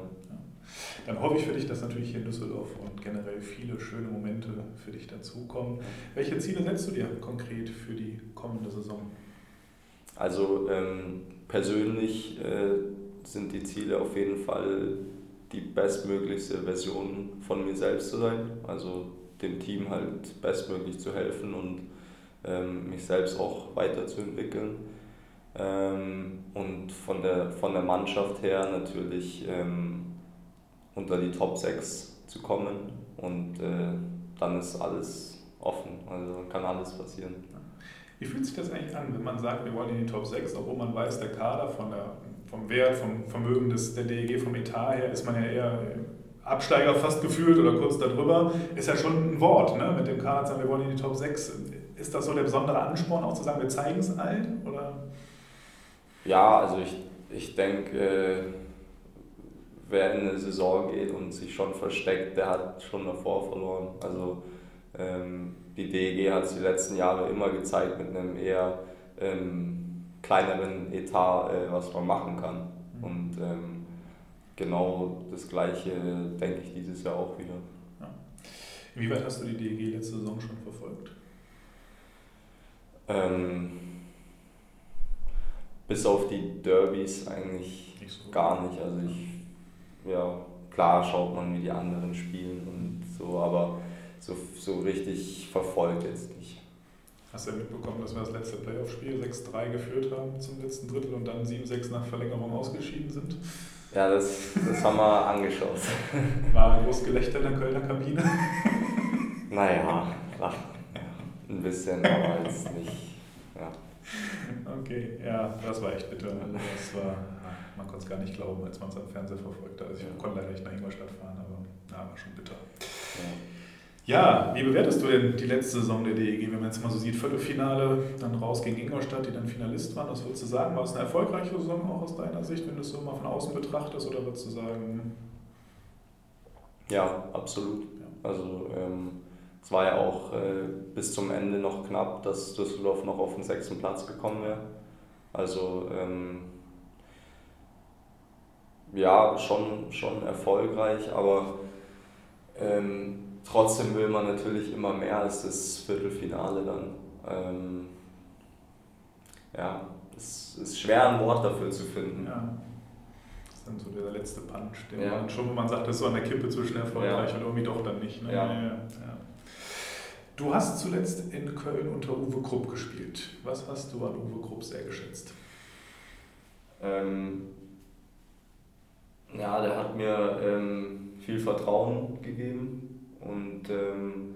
Dann hoffe ich für dich, dass natürlich hier in Düsseldorf und generell viele schöne Momente für dich dazukommen. Welche Ziele setzt du dir konkret für die kommende Saison? Also ähm, persönlich äh, sind die Ziele auf jeden Fall die bestmöglichste Version von mir selbst zu sein. Also dem Team halt bestmöglich zu helfen und ähm, mich selbst auch weiterzuentwickeln. Ähm, und von der, von der Mannschaft her natürlich ähm, unter die Top 6 zu kommen und äh, dann ist alles offen, also kann alles passieren. Wie fühlt sich das eigentlich an, wenn man sagt, wir wollen in die Top 6, obwohl man weiß, der Kader von der, vom Wert, vom Vermögen des, der DEG, vom Etat her, ist man ja eher Absteiger fast gefühlt oder kurz darüber, ist ja schon ein Wort, ne? mit dem Kader zu sagen, wir wollen in die Top 6. Ist das so der besondere Ansporn auch zu sagen, wir zeigen es allen? Oder? Ja, also ich, ich denke, äh, wer in eine Saison geht und sich schon versteckt, der hat schon davor verloren. Also ähm, die DEG hat es die letzten Jahre immer gezeigt mit einem eher ähm, kleineren Etat, äh, was man machen kann. Und ähm, genau das Gleiche denke ich dieses Jahr auch wieder. Inwieweit hast du die DEG letzte Saison schon verfolgt? Ähm, bis auf die Derbys eigentlich Nicht so. gar nicht. Also ich, ja, klar schaut man, wie die anderen spielen und so, aber so, so richtig verfolgt jetzt nicht. Hast du ja mitbekommen, dass wir das letzte Playoff-Spiel 6-3 geführt haben zum letzten Drittel und dann 7-6 nach Verlängerung ausgeschieden sind? Ja, das, das haben wir angeschaut. <laughs> War ein großes Gelächter in der Kölner Kabine. <laughs> Naja, ach, ein bisschen, aber jetzt nicht. Ja. Okay, ja, das war echt bitter. Also das war, man konnte es gar nicht glauben, als man es am Fernseher verfolgte. Also ich konnte leider nicht nach Ingolstadt fahren, aber ja, war schon bitter. Ja, wie bewertest du denn die letzte Saison der DEG, wenn man jetzt mal so sieht, Viertelfinale, dann raus gegen Ingolstadt, die dann Finalist waren? Was würdest du sagen? War es eine erfolgreiche Saison auch aus deiner Sicht, wenn du es so mal von außen betrachtest? Oder würdest du sagen, Ja, absolut. Also ähm, es war ja auch äh, bis zum Ende noch knapp, dass Düsseldorf noch auf den sechsten Platz gekommen wäre. Also ähm, ja, schon, schon erfolgreich, aber ähm, trotzdem will man natürlich immer mehr als das Viertelfinale dann. Ähm, ja, es ist schwer ein Wort dafür zu finden. ja, dann so der letzte Punch, den Ja. man schon, wo man sagt, das ist so an der Kippe zwischen erfolgreich Ja. und irgendwie doch dann nicht. Ne? Ja. Du hast zuletzt in Köln unter Uwe Krupp gespielt. Was hast du an Uwe Krupp sehr geschätzt? Ähm, ja, der hat mir ähm, viel Vertrauen gegeben und ähm,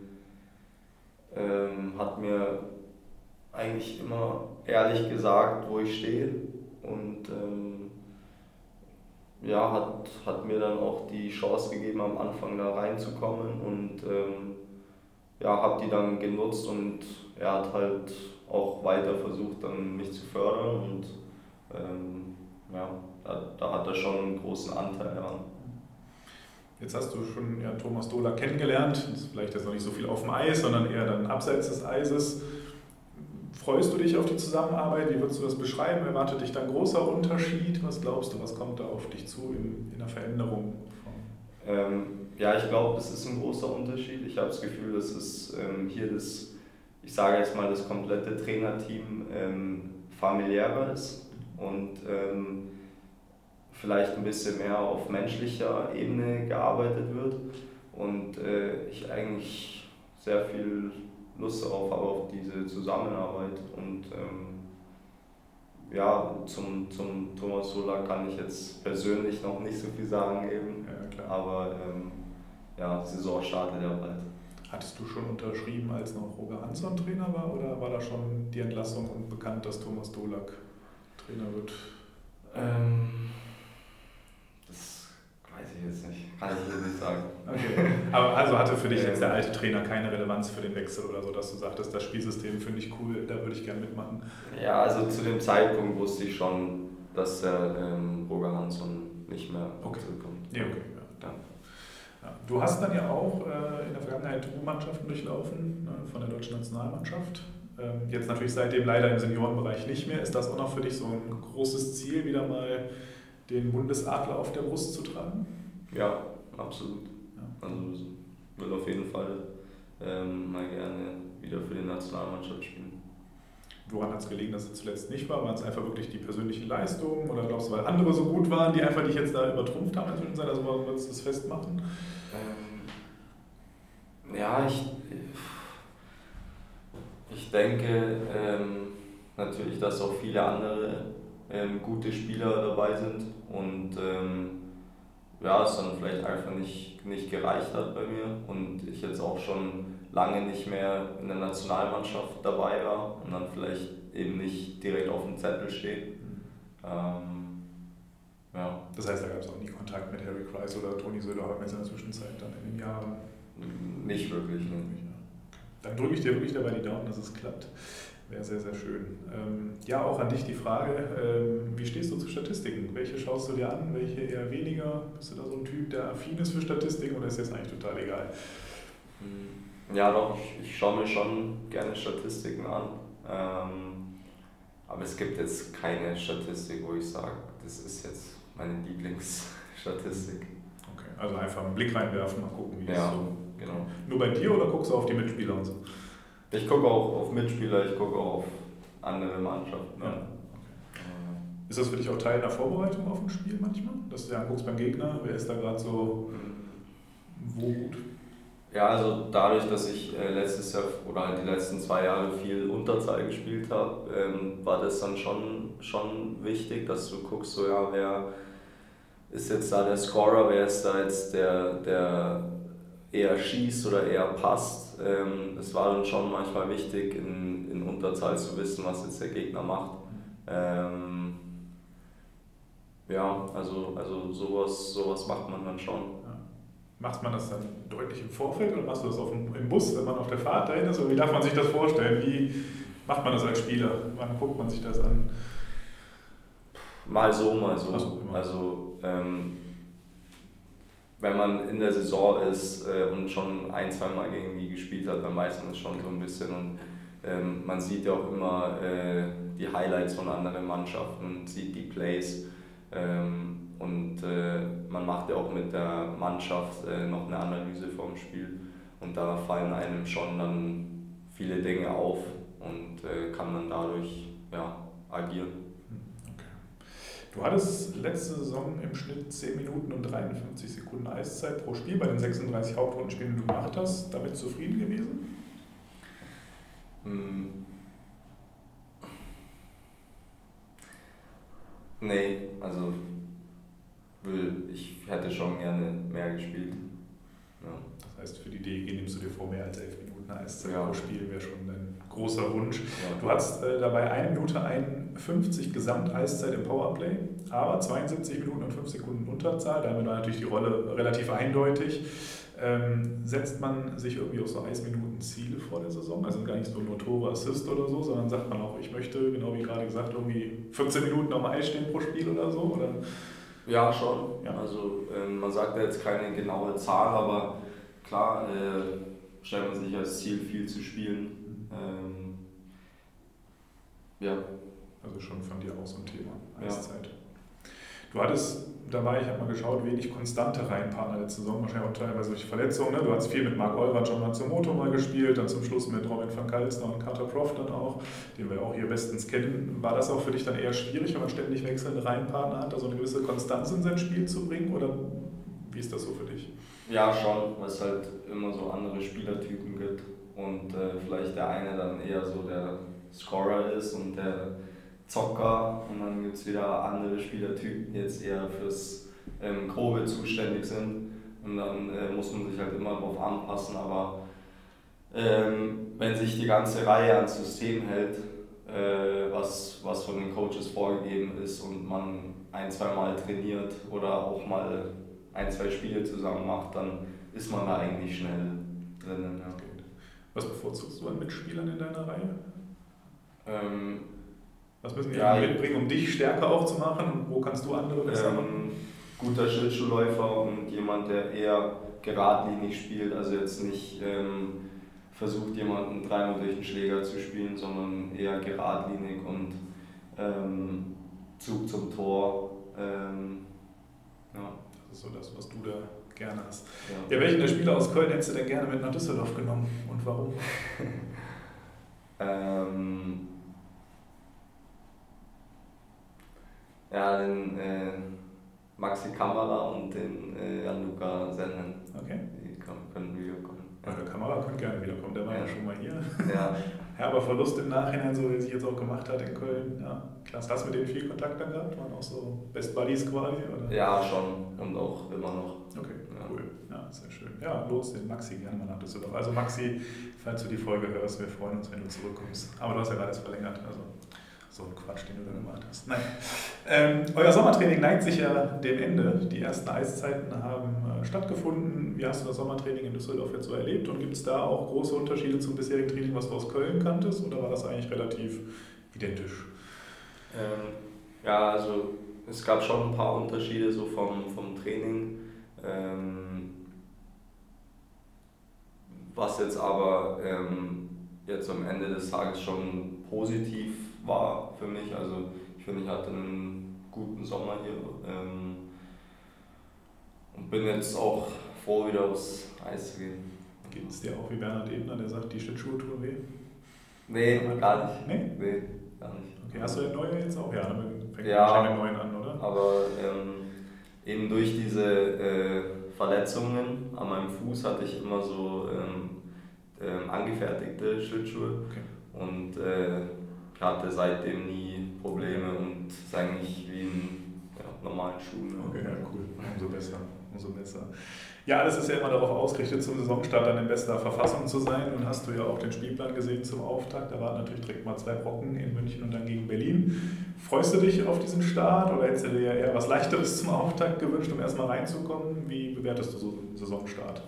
ähm, hat mir eigentlich immer ehrlich gesagt, wo ich stehe und ähm, ja, hat, hat mir dann auch die Chance gegeben, am Anfang da reinzukommen und ähm, ja, habe die dann genutzt und er hat halt auch weiter versucht, dann mich zu fördern und ähm, ja, da, hat er schon einen großen Anteil daran. Jetzt hast du schon ja, Thomas Dohler kennengelernt. Das ist vielleicht jetzt noch nicht so viel auf dem Eis, sondern eher dann abseits des Eises. Freust du dich auf die Zusammenarbeit? Wie würdest du das beschreiben? Erwartet dich da ein großer Unterschied? Was glaubst du, was kommt da auf dich zu in, in der Veränderung? Ähm, ja, ich glaube, es ist ein großer Unterschied. Ich habe das Gefühl, dass es ähm, hier das, ich sage jetzt mal, das komplette Trainerteam ähm, familiärer ist und ähm, vielleicht ein bisschen mehr auf menschlicher Ebene gearbeitet wird und äh, ich eigentlich sehr viel Lust darauf habe, auf diese Zusammenarbeit und ähm, ja, zum, zum Thomas Sola kann ich jetzt persönlich noch nicht so viel sagen eben, Ja, klar. aber ähm, ja, Saison startet ja bald. Hattest du schon unterschrieben, als noch Roger Hansson Trainer war oder war da schon die Entlassung und bekannt, dass Thomas Dolak Trainer wird? Ähm, das weiß ich jetzt nicht, kann ich jetzt nicht sagen. Okay. Aber also hatte für dich jetzt der alte Trainer keine Relevanz für den Wechsel oder so, dass du sagtest, das Spielsystem finde ich cool, da würde ich gerne mitmachen. Ja, also zu dem Zeitpunkt wusste ich schon, dass der ähm, Roger Hansson nicht mehr Okay. zurückkommt. Ja, okay. Ja. Ja. Ja. Du hast dann ja auch äh, in der Vergangenheit U-Mannschaften durchlaufen ne, von der deutschen Nationalmannschaft. Ähm, jetzt natürlich seitdem leider im Seniorenbereich nicht mehr. Ist das auch noch für dich so ein großes Ziel, wieder mal den Bundesadler auf der Brust zu tragen? Ja, absolut. Also ich will auf jeden Fall ähm, mal gerne wieder für die Nationalmannschaft spielen. Woran hat es gelegen, dass es zuletzt nicht war? Waren es einfach wirklich die persönlichen Leistungen oder glaubst du, weil andere so gut waren, die einfach dich jetzt da übertrumpft haben in der Zwischenzeit? Also wollen wir uns das festmachen? Ähm, ja, ich, ich denke ähm, natürlich, dass auch viele andere ähm, gute Spieler dabei sind und ähm, ja, es dann vielleicht einfach nicht, nicht gereicht hat bei mir und ich jetzt auch schon lange nicht mehr in der Nationalmannschaft dabei war und dann vielleicht eben nicht direkt auf dem Zettel steht. Ähm, ja. Das heißt, da gab es auch nie Kontakt mit Harry Kreis oder Toni Söderholm jetzt in der Zwischenzeit dann in den Jahren. Nicht wirklich. Ne? Dann drücke ich dir wirklich dabei die Daumen, dass es klappt. Wäre sehr, sehr schön. Ähm, ja, auch an dich die Frage, ähm, wie stehst du zu Statistiken? Welche schaust du dir an, welche eher weniger? Bist du da so ein Typ, der affin ist für Statistiken oder ist das eigentlich total egal? Ja, doch, ich, ich schaue mir schon gerne Statistiken an. Ähm, aber es gibt jetzt keine Statistik, wo ich sage, das ist jetzt meine Lieblingsstatistik. Okay, also einfach einen Blick reinwerfen, mal gucken, wie Ja. es so. Genau. Nur bei dir oder guckst du auf die Mitspieler und so? Ich gucke auch auf Mitspieler, ich gucke auch auf andere Mannschaften. Ja. Ist das für dich auch Teil der Vorbereitung auf ein Spiel manchmal? Dass du dir anguckst beim Gegner, wer ist da gerade so wo gut? Ja, also dadurch, dass ich äh, letztes Jahr oder halt die letzten zwei Jahre viel Unterzahl gespielt habe, ähm, war das dann schon, schon wichtig, dass du guckst, so ja, wer ist jetzt da der Scorer, wer ist da jetzt der, der eher schießt oder eher passt. Ähm, es war dann schon manchmal wichtig, in, in Unterzahl zu wissen, was jetzt der Gegner macht. Ähm, ja, also, also sowas, sowas macht man dann schon. Ja. Macht man das dann deutlich im Vorfeld oder machst du das auf dem, im Bus, wenn man auf der Fahrt dahin ist? Oder wie darf man sich das vorstellen? Wie macht man das als Spieler? Wann guckt man sich das an? Mal so, mal so. So, also ähm, wenn man in der Saison ist äh, und schon ein, zwei Mal gegen die gespielt hat, dann weiß man es schon so ein bisschen. Und ähm, man sieht ja auch immer äh, die Highlights von anderen Mannschaften, sieht die Plays. Ähm, und äh, man macht ja auch mit der Mannschaft äh, noch eine Analyse vom Spiel. Und da fallen einem schon dann viele Dinge auf und äh, kann dann dadurch ja, agieren. Du hattest letzte Saison im Schnitt 10 Minuten und 53 Sekunden Eiszeit pro Spiel bei den 36 Hauptrundenspielen, die du gemacht hast. Damit zufrieden gewesen? Hm. Nee, also ich hätte schon gerne mehr gespielt. Ja. Das heißt, für die DEG nimmst du dir vor, mehr als 11 Minuten Eiszeit ja. pro Spiel wäre schon ein großer Wunsch. Du hast äh, dabei 1 Minute 51 Gesamteiszeit im Powerplay, aber 72 Minuten und 5 Sekunden Unterzahl. Damit war natürlich die Rolle relativ eindeutig. Ähm, setzt man sich irgendwie auch so Eisminuten-Ziele vor der Saison? Also gar nicht so nur Tore, Assist oder so, sondern sagt man auch, ich möchte, genau wie gerade gesagt, irgendwie 14 Minuten am Eis stehen pro Spiel oder so? Oder? Ja, schon. Ja. Also ähm, man sagt ja jetzt keine genaue Zahl, aber klar äh, stellt man sich als Ziel, viel zu spielen. Ähm, ja. Also schon von dir aus ein Thema, Eiszeit. Ja. Du hattest dabei, ich habe mal geschaut, wenig konstante Reihenpartner letzte Saison, wahrscheinlich auch teilweise durch Verletzungen. Ne? Du hast viel mit Marc Olrad schon mal zum Moto mal gespielt, dann zum Schluss mit Robin van Kalsner und Carter Prof dann auch, den wir auch hier bestens kennen. War das auch für dich dann eher schwierig, wenn man ständig wechselnde Reihenpartner hat, da so eine gewisse Konstanz in sein Spiel zu bringen? Oder wie ist das so für dich? Ja, schon, weil es halt immer so andere Spielertypen gibt und äh, vielleicht der eine dann eher so der Scorer ist und der Zocker und dann gibt es wieder andere Spielertypen, die jetzt eher fürs ähm, Grobe zuständig sind und dann äh, muss man sich halt immer darauf anpassen, aber ähm, wenn sich die ganze Reihe ans System hält, äh, was, was von den Coaches vorgegeben ist und man ein, zwei Mal trainiert oder auch mal ein, zwei Spiele zusammen macht, dann ist man da eigentlich schnell drinnen. Ja. Was bevorzugst du an Mitspielern in deiner Reihe? Ähm, was müssen die ja, mitbringen, um dich stärker auch zu machen? Und wo kannst du andere besser ähm, machen? Guter Schlittschuhläufer und jemand, der eher geradlinig spielt, also jetzt nicht ähm, versucht, jemanden dreimal durch den Schläger zu spielen, sondern eher geradlinig und ähm, Zug zum Tor. Ähm, ja. Das ist so das, was du da gerne hast. Ja, ja welchen der Spieler aus Köln hättest du denn gerne mit nach Düsseldorf genommen und warum? <laughs> ähm, Ja, den äh, Maxi Kamera und den äh, Gianluca Sennen. Okay. Die können wiederkommen. Ja, der Kamera könnte gerne wiederkommen, der war ja, ja schon mal hier. Ja. <laughs> aber Verlust im Nachhinein, so wie sich jetzt auch gemacht hat in Köln. Ja, klasse. Hast du mit denen viel Kontakt dann gehabt? Waren auch so Best Buddies quasi? Oder? Ja, schon. Und auch immer noch. Okay, ja. cool. Ja, sehr schön. Ja, los den Maxi gerne mal nach Düsseldorf. Also Maxi, falls du die Folge hörst, wir freuen uns, wenn du zurückkommst. Aber du hast ja beides verlängert. Also so ein Quatsch, den du da gemacht hast. Nein. Ähm, euer Sommertraining neigt sich ja dem Ende. Die ersten Eiszeiten haben äh, stattgefunden. Wie hast du das Sommertraining in Düsseldorf jetzt so erlebt? Und gibt es da auch große Unterschiede zum bisherigen Training, was du aus Köln kanntest? Oder war das eigentlich relativ identisch? Ähm, ja, also es gab schon ein paar Unterschiede so vom, vom Training. Ähm, was jetzt aber ähm, jetzt am Ende des Tages schon positiv war für mich. Also ich finde, ich hatte einen guten Sommer hier ähm, und bin jetzt auch froh, wieder aufs Eis zu gehen. Geht es dir auch wie Bernhard Ebner, der sagt, die Schlittschuhe tun weh? Nee, gar nicht. Nee? Nee, gar nicht. Okay, hast du den neue jetzt auch? Ja, dann fängt ja, den neuen an, oder? Aber ähm, eben durch diese äh, Verletzungen an meinem Fuß hatte ich immer so ähm, ähm, angefertigte Schlittschuhe. Okay. Und äh, hatte seitdem nie Probleme und ist eigentlich wie in ja, normalen Schuhen. Okay, ja, cool. Umso besser. Umso besser. Ja, alles ist ja immer darauf ausgerichtet, zum Saisonstart dann in bester Verfassung zu sein. Und hast du ja auch den Spielplan gesehen zum Auftakt. Da waren natürlich direkt mal zwei Brocken in München und dann gegen Berlin. Freust du dich auf diesen Start oder hättest du dir eher was Leichteres zum Auftakt gewünscht, um erstmal reinzukommen? Wie bewertest du so einen Saisonstart?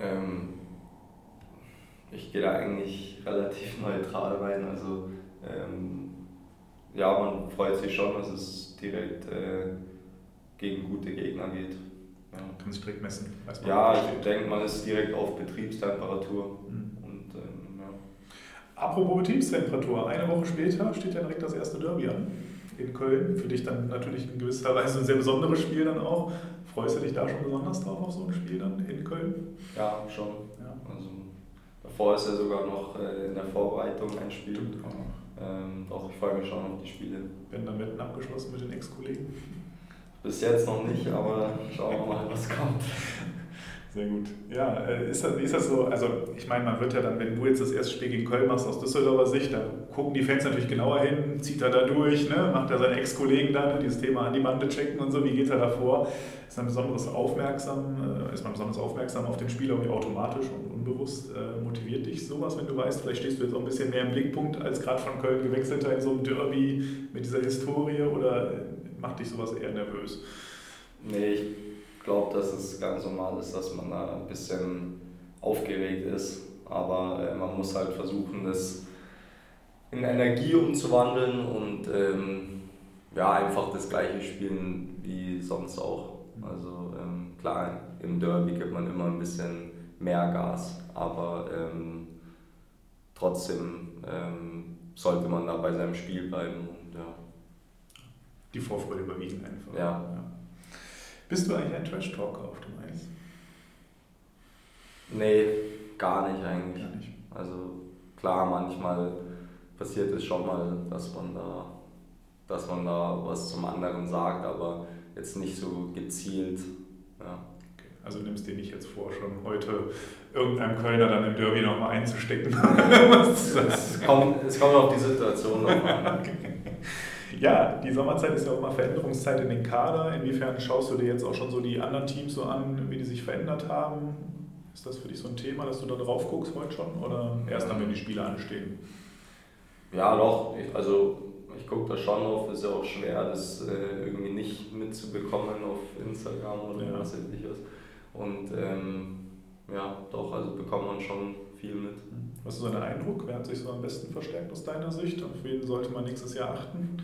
Ähm, ich gehe da eigentlich relativ neutral rein. Also ähm, ja, man freut sich schon, dass es direkt äh, gegen gute Gegner geht. Ja. Kann sich direkt messen. Ja, ich denke, man ist direkt auf Betriebstemperatur. Mhm. Und, ähm, ja. Apropos Betriebstemperatur, eine Woche später steht ja direkt das erste Derby an in Köln. Für dich dann natürlich in gewisser Weise ein sehr besonderes Spiel dann auch. Freust du dich da schon besonders drauf auf so ein Spiel dann in Köln? Ja, schon. Ja. Also, davor ist ja sogar noch äh, in der Vorbereitung ein Spiel. Stimmt. Ähm, doch, ich freue mich schon auf die Spiele. Werden dann Wetten abgeschlossen mit den Ex-Kollegen? Bis jetzt noch nicht, aber schauen wir mal, was kommt. <laughs> Sehr gut. Ja, äh, ist das, ist das so, also ich meine, man wird ja dann, wenn du jetzt das erste Spiel gegen Köln machst aus Düsseldorfer Sicht, da gucken die Fans natürlich genauer hin, zieht er da durch, ne? macht er seine Ex-Kollegen da, ne? dieses Thema an die Bande checken und so, wie geht er da vor? Ist man besonders aufmerksam, äh, ist man besonders aufmerksam auf den Spieler wie automatisch und unbewusst äh, motiviert dich sowas, wenn du weißt, vielleicht stehst du jetzt auch ein bisschen mehr im Blickpunkt als gerade von Köln gewechselter in so einem Derby mit dieser Historie oder macht dich sowas eher nervös? Nee, ich glaube, dass es ganz normal ist, dass man da ein bisschen aufgeregt ist. Aber äh, man muss halt versuchen, das in Energie umzuwandeln und ähm, ja, einfach das gleiche spielen wie sonst auch. Also ähm, klar, im Derby gibt man immer ein bisschen mehr Gas, aber ähm, trotzdem ähm, sollte man da bei seinem Spiel bleiben. Und, ja. Die Vorfreude überwiegen einfach. Ja. ja. Bist du eigentlich ein Trash-Talker auf dem Eis? Nee, gar nicht eigentlich. Gar nicht. Also klar, manchmal passiert es schon mal, dass man da, dass man da was zum anderen sagt, aber jetzt nicht so gezielt. Ja. Okay. Also nimmst dir nicht jetzt vor, schon heute irgendeinem Kölner dann im Derby nochmal einzustecken. <laughs> es, kommt, es kommt auf die Situation noch an. <laughs> Okay. Ja, die Sommerzeit ist ja auch mal Veränderungszeit in den Kader. Inwiefern schaust du dir jetzt auch schon so die anderen Teams so an, wie die sich verändert haben? Ist das für dich so ein Thema, dass du da drauf guckst heute schon oder erst dann, wenn die Spiele anstehen? Ja, doch. Ich, also ich gucke da schon drauf. Ist ja auch schwer, das äh, irgendwie nicht mitzubekommen auf Instagram oder ja. was weiß ich was. Und ähm, ja, doch, also bekommt man schon viel mit. Was ist so dein Eindruck? Wer hat sich so am besten verstärkt aus deiner Sicht? Auf wen sollte man nächstes Jahr achten?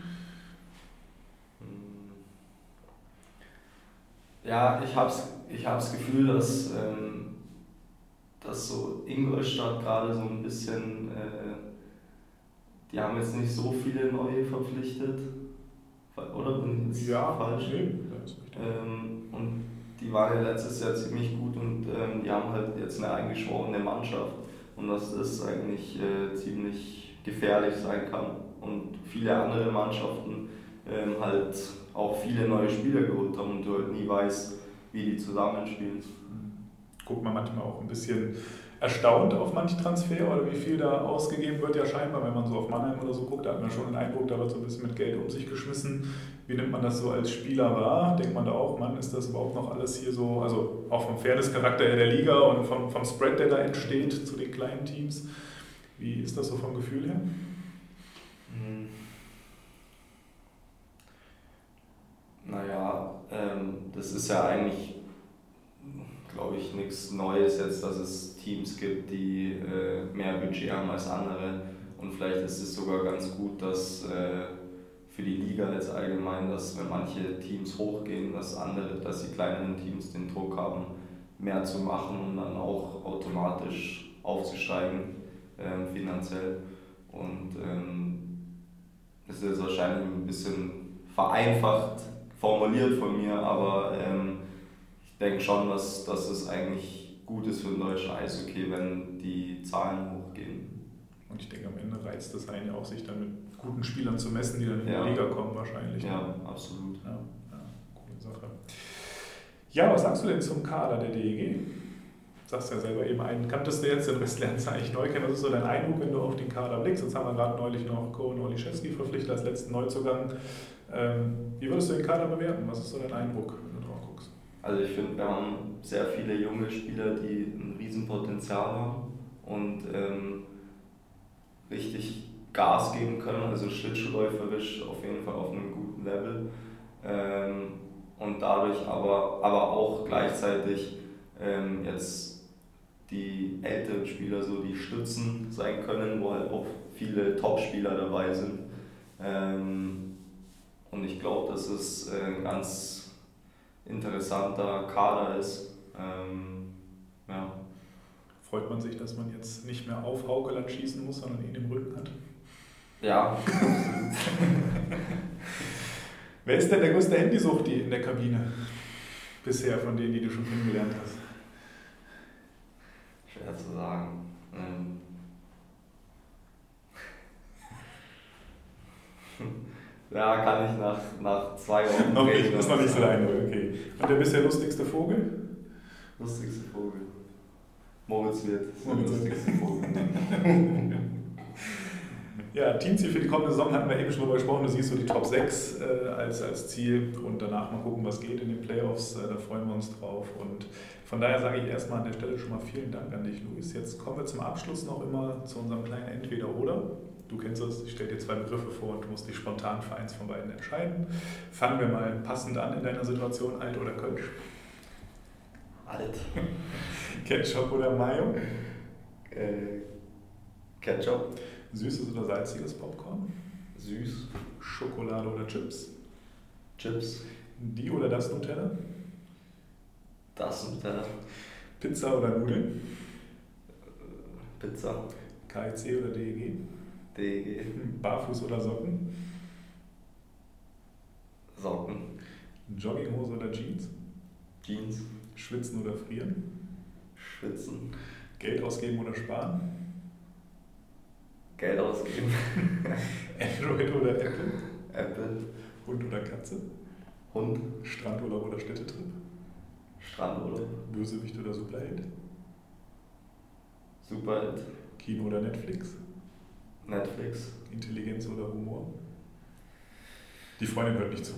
Ja, ich habe ich hab das Gefühl, dass, ähm, dass so Ingolstadt gerade so ein bisschen, äh, die haben jetzt nicht so viele neue verpflichtet, oder? Bin ich ja, falsch? Nee, ähm, und die waren ja letztes Jahr ziemlich gut und ähm, die haben halt jetzt eine eingeschworene Mannschaft und dass das eigentlich äh, ziemlich gefährlich sein kann. Und viele andere Mannschaften ähm, halt auch viele neue Spieler geholt haben und du halt nie weißt, wie die zusammenspielen. Guckt man manchmal auch ein bisschen erstaunt auf manche Transfer oder wie viel da ausgegeben wird, ja scheinbar, wenn man so auf Mannheim oder so guckt, da hat man schon den Eindruck, da wird so ein bisschen mit Geld um sich geschmissen. Wie nimmt man das so als Spieler wahr? Denkt man da auch, Mann, ist das überhaupt noch alles hier so, also auch vom Fairness-Charakter der Liga und vom, vom Spread, der da entsteht zu den kleinen Teams. Wie ist das so vom Gefühl her? Hm. Naja, ähm, das ist ja eigentlich, glaube ich, nichts Neues jetzt, dass es Teams gibt, die äh, mehr Budget haben als andere. Und vielleicht ist es sogar ganz gut, dass äh, für die Liga jetzt allgemein, dass wenn manche Teams hochgehen, dass andere, dass die kleineren Teams den Druck haben, mehr zu machen und dann auch automatisch aufzusteigen ähm, finanziell. Und ähm, das ist wahrscheinlich ein bisschen vereinfacht formuliert von mir, aber ähm, ich denke schon, dass, dass es eigentlich gut ist für den deutschen Eishockey, wenn die Zahlen hochgehen. Und ich denke, am Ende reizt das einen ja auch, sich dann mit guten Spielern zu messen, die dann in ja. die Liga kommen wahrscheinlich. Ja, absolut. Ja, ja, coole Sache. Ja, was sagst du denn zum Kader der DEG? Du sagst ja selber eben, einen kanntest du jetzt, den Rest lernst du eigentlich neu kennen. Was ist so dein Eindruck, wenn du auf den Kader blickst? Jetzt haben wir gerade neulich noch Koen Oliszewski verpflichtet als letzten Neuzugang. Ähm, wie würdest du den Kader bewerten? Was ist so dein Eindruck, wenn du drauf guckst? Also ich finde, wir haben sehr viele junge Spieler, die ein Riesenpotenzial haben und ähm, richtig Gas geben können, also schlittschuhläuferisch auf jeden Fall auf einem guten Level. Ähm, und dadurch aber, aber auch gleichzeitig ähm, jetzt die älteren Spieler so die Stützen sein können, wo halt auch viele Top-Spieler dabei sind. Ähm, und ich glaube, dass es äh, ein ganz interessanter Kader ist. Ähm, ja. Freut man sich, dass man jetzt nicht mehr auf Haukeland schießen muss, sondern ihn im Rücken hat? Ja. <laughs> Wer ist denn der größte Handysuchti in der Kabine? Bisher von denen, die du schon kennengelernt hast? Schwer zu sagen. Ähm <laughs> Ja, kann ich nach, nach zwei <laughs> Wochen. Noch nicht, rechnen. ist noch nicht so lange, okay. Und der bisher lustigste Vogel? Lustigste Vogel. Moritz wird. der Moritz wird. lustigste Vogel. <laughs> Ja, Teamziel für die kommende Saison hatten wir eben schon drüber gesprochen. Du siehst so die Top 6 äh, als, als Ziel und danach mal gucken, was geht in den Playoffs. Äh, da freuen wir uns drauf. Und von daher sage ich erstmal an der Stelle schon mal vielen Dank an dich, Luis. Jetzt kommen wir zum Abschluss noch immer zu unserem kleinen Entweder-Oder. Du kennst es, ich stelle dir zwei Begriffe vor und du musst dich spontan für eins von beiden entscheiden. Fangen wir mal passend an in deiner Situation, alt oder Kölsch? Alt. <laughs> Ketchup oder Mayo? Äh, Ketchup. Süßes oder salziges Popcorn? Süß. Schokolade oder Chips? Chips. Die oder das Nutella? Das der Pizza oder Nudeln? Pizza. KIC oder DEG? Barfuß oder Socken? Socken. Jogginghose oder Jeans? Jeans. Schwitzen oder frieren? Schwitzen. Geld ausgeben oder sparen? Geld ausgeben. <laughs> Android oder Apple? Apple. Hund oder Katze? Hund. Strandurlaub oder Städtetrip? Strandurlaub. Bösewicht oder Superheld? Superheld. Kino oder Netflix? Netflix. Intelligenz oder Humor? Die Freundin hört nicht zu.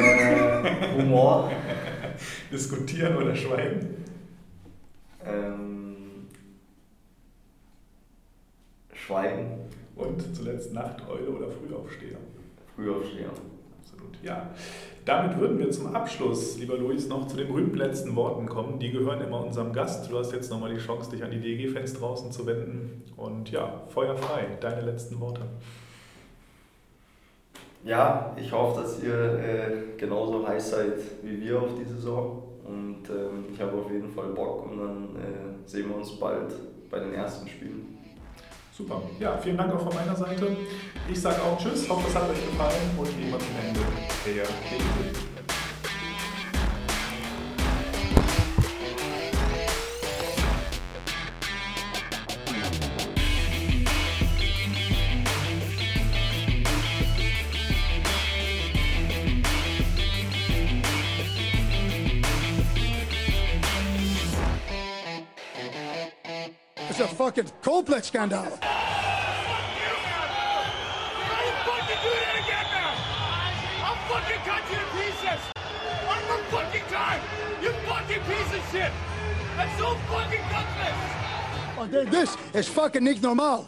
Äh, Humor. <laughs> Diskutieren oder schweigen? Ähm, Schweigen. Und zuletzt Nachteule oder Frühaufsteher? Frühaufsteher. Absolut, ja. Damit würden wir zum Abschluss, lieber Luis, noch zu den berühmten letzten Worten kommen. Die gehören immer unserem Gast. Du hast jetzt nochmal die Chance, dich an die DG-Fans draußen zu wenden. Und ja, feuerfrei, deine letzten Worte. Ja, ich hoffe, dass ihr äh, genauso heiß seid wie wir auf die Saison. Und ähm, ich habe auf jeden Fall Bock und dann äh, sehen wir uns bald bei den ersten Spielen. Super. Ja, vielen Dank auch von meiner Seite. Ich sage auch Tschüss, hoffe, es hat euch gefallen und wie immer zum Ende der DG. Fucking complex scandal. How fucking do that again now? I'll fucking cut you to pieces. One more fucking time. You fucking piece of shit. That's so fucking gutless. This is fucking normal.